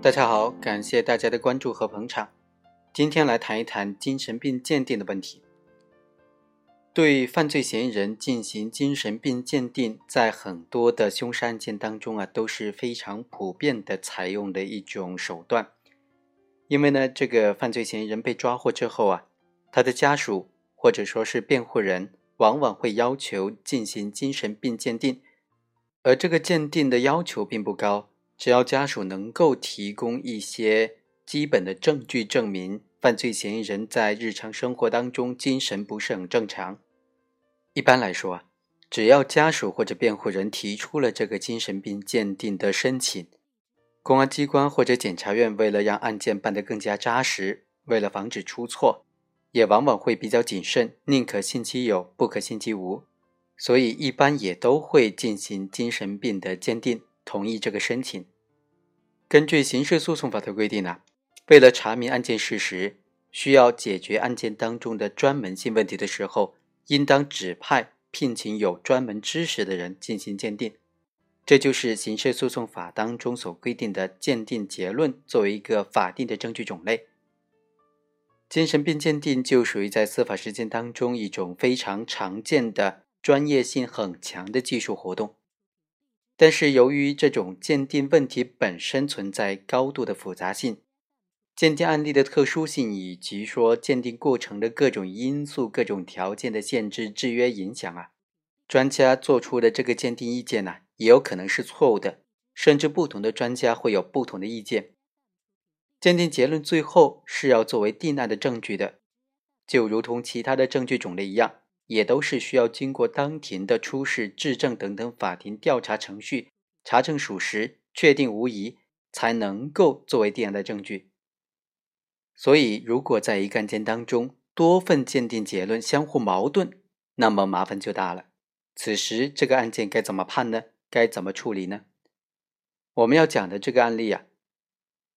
大家好，感谢大家的关注和捧场。今天来谈一谈精神病鉴定的问题。对犯罪嫌疑人进行精神病鉴定，在很多的凶杀案件当中啊，都是非常普遍的采用的一种手段。因为呢，这个犯罪嫌疑人被抓获之后啊，他的家属或者说是辩护人，往往会要求进行精神病鉴定，而这个鉴定的要求并不高。只要家属能够提供一些基本的证据，证明犯罪嫌疑人在日常生活当中精神不是很正常。一般来说啊，只要家属或者辩护人提出了这个精神病鉴定的申请，公安机关或者检察院为了让案件办得更加扎实，为了防止出错，也往往会比较谨慎，宁可信其有，不可信其无，所以一般也都会进行精神病的鉴定。同意这个申请。根据刑事诉讼法的规定呢，为了查明案件事实，需要解决案件当中的专门性问题的时候，应当指派聘请有专门知识的人进行鉴定。这就是刑事诉讼法当中所规定的鉴定结论作为一个法定的证据种类。精神病鉴定就属于在司法实践当中一种非常常见的、专业性很强的技术活动。但是，由于这种鉴定问题本身存在高度的复杂性，鉴定案例的特殊性，以及说鉴定过程的各种因素、各种条件的限制、制约、影响啊，专家做出的这个鉴定意见呢，也有可能是错误的，甚至不同的专家会有不同的意见。鉴定结论最后是要作为定案的证据的，就如同其他的证据种类一样。也都是需要经过当庭的出示、质证等等法庭调查程序，查证属实、确定无疑，才能够作为定案的证据。所以，如果在一个案件当中多份鉴定结论相互矛盾，那么麻烦就大了。此时，这个案件该怎么判呢？该怎么处理呢？我们要讲的这个案例啊，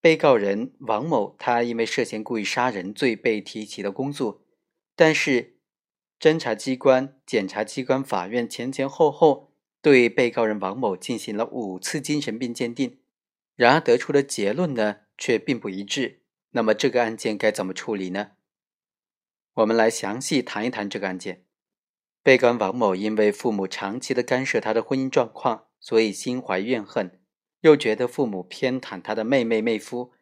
被告人王某，他因为涉嫌故意杀人罪被提起了公诉，但是。侦查机关、检察机关、法院前前后后对被告人王某进行了五次精神病鉴定，然而得出的结论呢却并不一致。那么这个案件该怎么处理呢？我们来详细谈一谈这个案件。被告人王某因为父母长期的干涉他的婚姻状况，所以心怀怨恨，又觉得父母偏袒他的妹妹妹夫，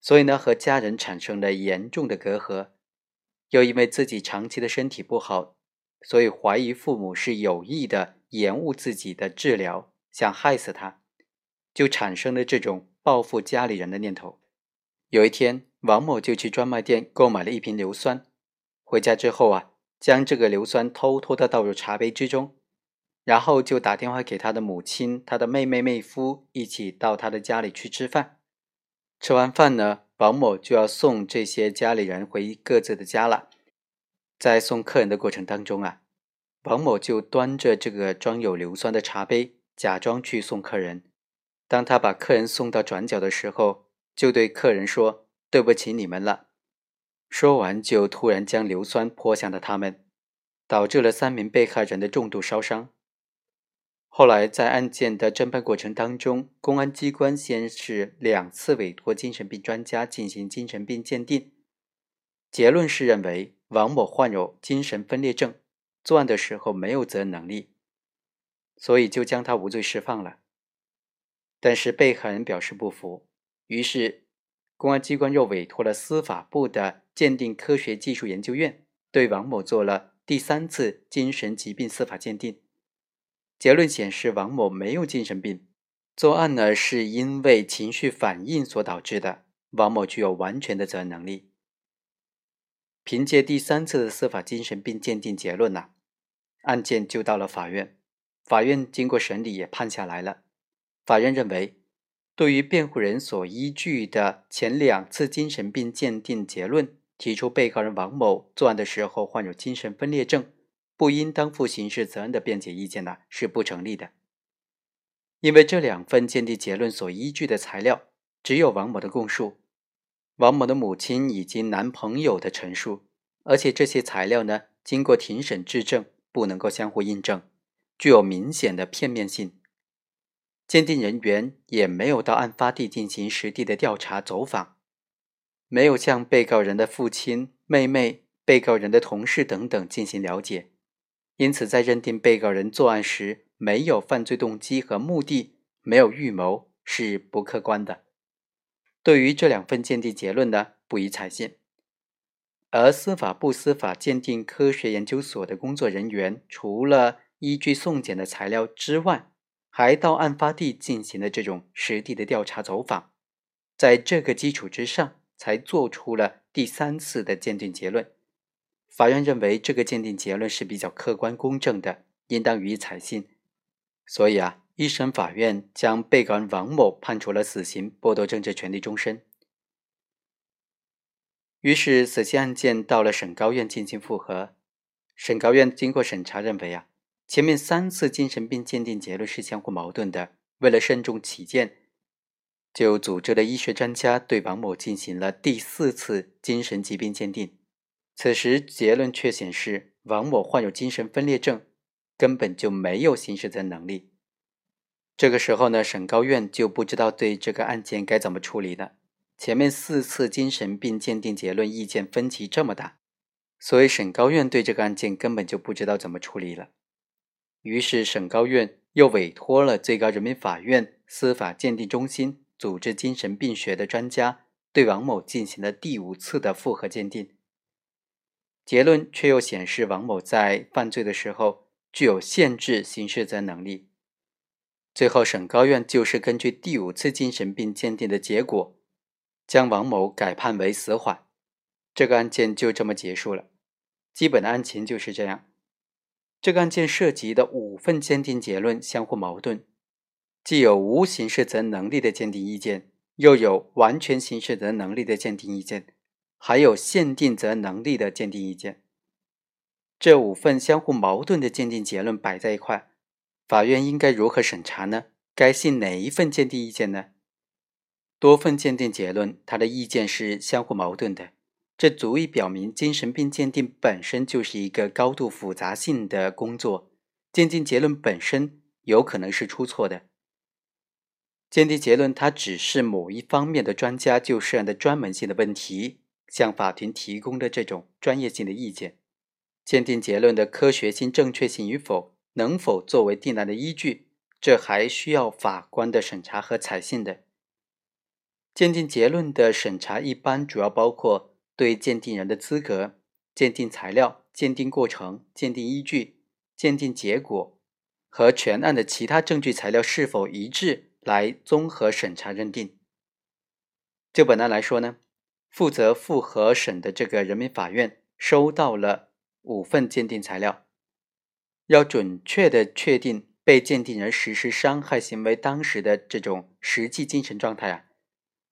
所以呢和家人产生了严重的隔阂。又因为自己长期的身体不好，所以怀疑父母是有意的延误自己的治疗，想害死他，就产生了这种报复家里人的念头。有一天，王某就去专卖店购买了一瓶硫酸，回家之后啊，将这个硫酸偷偷的倒入茶杯之中，然后就打电话给他的母亲、他的妹妹、妹夫，一起到他的家里去吃饭。吃完饭呢。王某就要送这些家里人回各自的家了，在送客人的过程当中啊，王某就端着这个装有硫酸的茶杯，假装去送客人。当他把客人送到转角的时候，就对客人说：“对不起你们了。”说完就突然将硫酸泼向了他们，导致了三名被害人的重度烧伤。后来，在案件的侦办过程当中，公安机关先是两次委托精神病专家进行精神病鉴定，结论是认为王某患有精神分裂症，作案的时候没有责任能力，所以就将他无罪释放了。但是被害人表示不服，于是公安机关又委托了司法部的鉴定科学技术研究院，对王某做了第三次精神疾病司法鉴定。结论显示，王某没有精神病，作案呢是因为情绪反应所导致的。王某具有完全的责任能力。凭借第三次的司法精神病鉴定结论呢，案件就到了法院。法院经过审理也判下来了。法院认为，对于辩护人所依据的前两次精神病鉴定结论，提出被告人王某作案的时候患有精神分裂症。不应当负刑事责任的辩解意见呢是不成立的，因为这两份鉴定结论所依据的材料只有王某的供述、王某的母亲以及男朋友的陈述，而且这些材料呢经过庭审质证，不能够相互印证，具有明显的片面性。鉴定人员也没有到案发地进行实地的调查走访，没有向被告人的父亲、妹妹、被告人的同事等等进行了解，因此在认定被告人作案时没有犯罪动机和目的，没有预谋是不客观的。对于这两份鉴定结论呢，不予采信。而司法部司法鉴定科学研究所的工作人员，除了依据送检的材料之外，还到案发地进行了这种实地的调查走访，在这个基础之上，才做出了第三次的鉴定结论。法院认为这个鉴定结论是比较客观公正的，应当予以采信。所以啊，一审法院将被告人王某判处了死刑，剥夺政治权利终身。于是，死刑案件到了省高院进行复核。省高院经过审查，认为啊，前面三次精神病鉴定结论是相互矛盾的。为了慎重起见，就组织了医学专家对王某进行了第四次精神疾病鉴定。此时结论却显示，王某患有精神分裂症，根本就没有刑事责任能力。这个时候呢，省高院就不知道对这个案件该怎么处理了。前面四次精神病鉴定结论意见分歧这么大，所以省高院对这个案件根本就不知道怎么处理了。于是省高院又委托了最高人民法院司法鉴定中心组织精神病学的专家对王某进行了第五次的复核鉴定，结论却又显示王某在犯罪的时候具有限制刑事责任能力。最后，省高院就是根据第五次精神病鉴定的结果。将王某改判为死缓，这个案件就这么结束了。基本的案情就是这样。这个案件涉及的五份鉴定结论相互矛盾，既有无刑事责任能力的鉴定意见，又有完全刑事责任能力的鉴定意见，还有限定责任能力的鉴定意见。这五份相互矛盾的鉴定结论摆在一块，法院应该如何审查呢？该信哪一份鉴定意见呢？多份鉴定结论，它的意见是相互矛盾的，这足以表明精神病鉴定本身就是一个高度复杂性的工作，鉴定结论本身有可能是出错的。鉴定结论它只是某一方面的专家就涉案的专门性的问题向法庭提供的这种专业性的意见，鉴定结论的科学性、正确性与否，能否作为定案的依据，这还需要法官的审查和采信的。鉴定结论的审查一般主要包括对鉴定人的资格、鉴定材料、鉴定过程、鉴定依据、鉴定结果和全案的其他证据材料是否一致来综合审查认定。就本案来说呢，负责复核审的这个人民法院收到了五份鉴定材料，要准确的确定被鉴定人实施伤害行为当时的这种实际精神状态啊。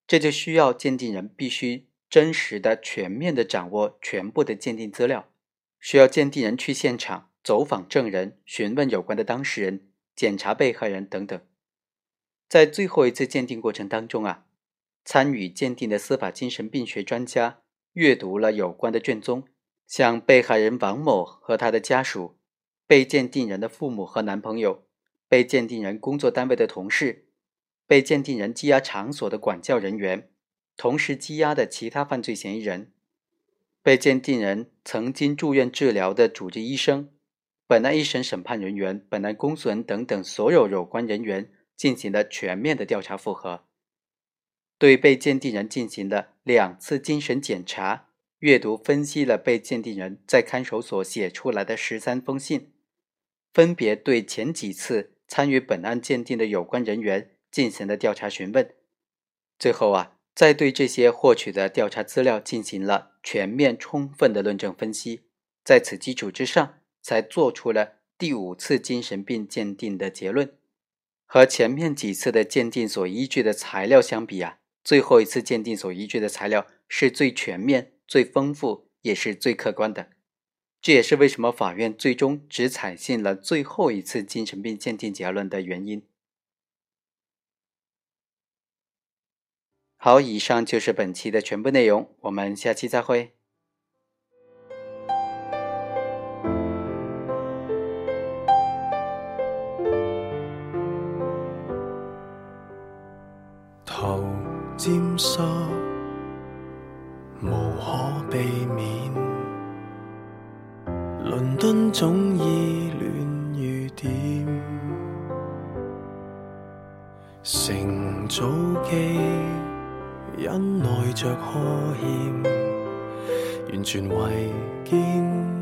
这就需要鉴定人必须真实的、全面的掌握全部的鉴定资料，需要鉴定人去现场走访证人、询问有关的当事人、检查被害人等等。在最后一次鉴定过程当中啊，参与鉴定的司法精神病学专家阅读了有关的卷宗，向被害人王某和他的家属、被鉴定人的父母和男朋友、被鉴定人工作单位的同事。被鉴定人羁押场所的管教人员，同时羁押的其他犯罪嫌疑人，被鉴定人曾经住院治疗的主治医生，本案一审审判人员、本案公诉人等等所有有关人员进行了全面的调查复核，对被鉴定人进行了两次精神检查，阅读分析了被鉴定人在看守所写出来的十三封信，分别对前几次参与本案鉴定的有关人员。进行了调查询问，最后啊，再对这些获取的调查资料进行了全面充分的论证分析，在此基础之上，才做出了第五次精神病鉴定的结论。和前面几次的鉴定所依据的材料相比啊，最后一次鉴定所依据的材料是最全面、最丰富，也是最客观的。这也是为什么法院最终只采信了最后一次精神病鉴定结论的原因。好，以上就是本期的全部内容，我们下期再会。沾湿，无可避免。伦敦总依恋雨点，乘早机因内着呵欠，完全为见。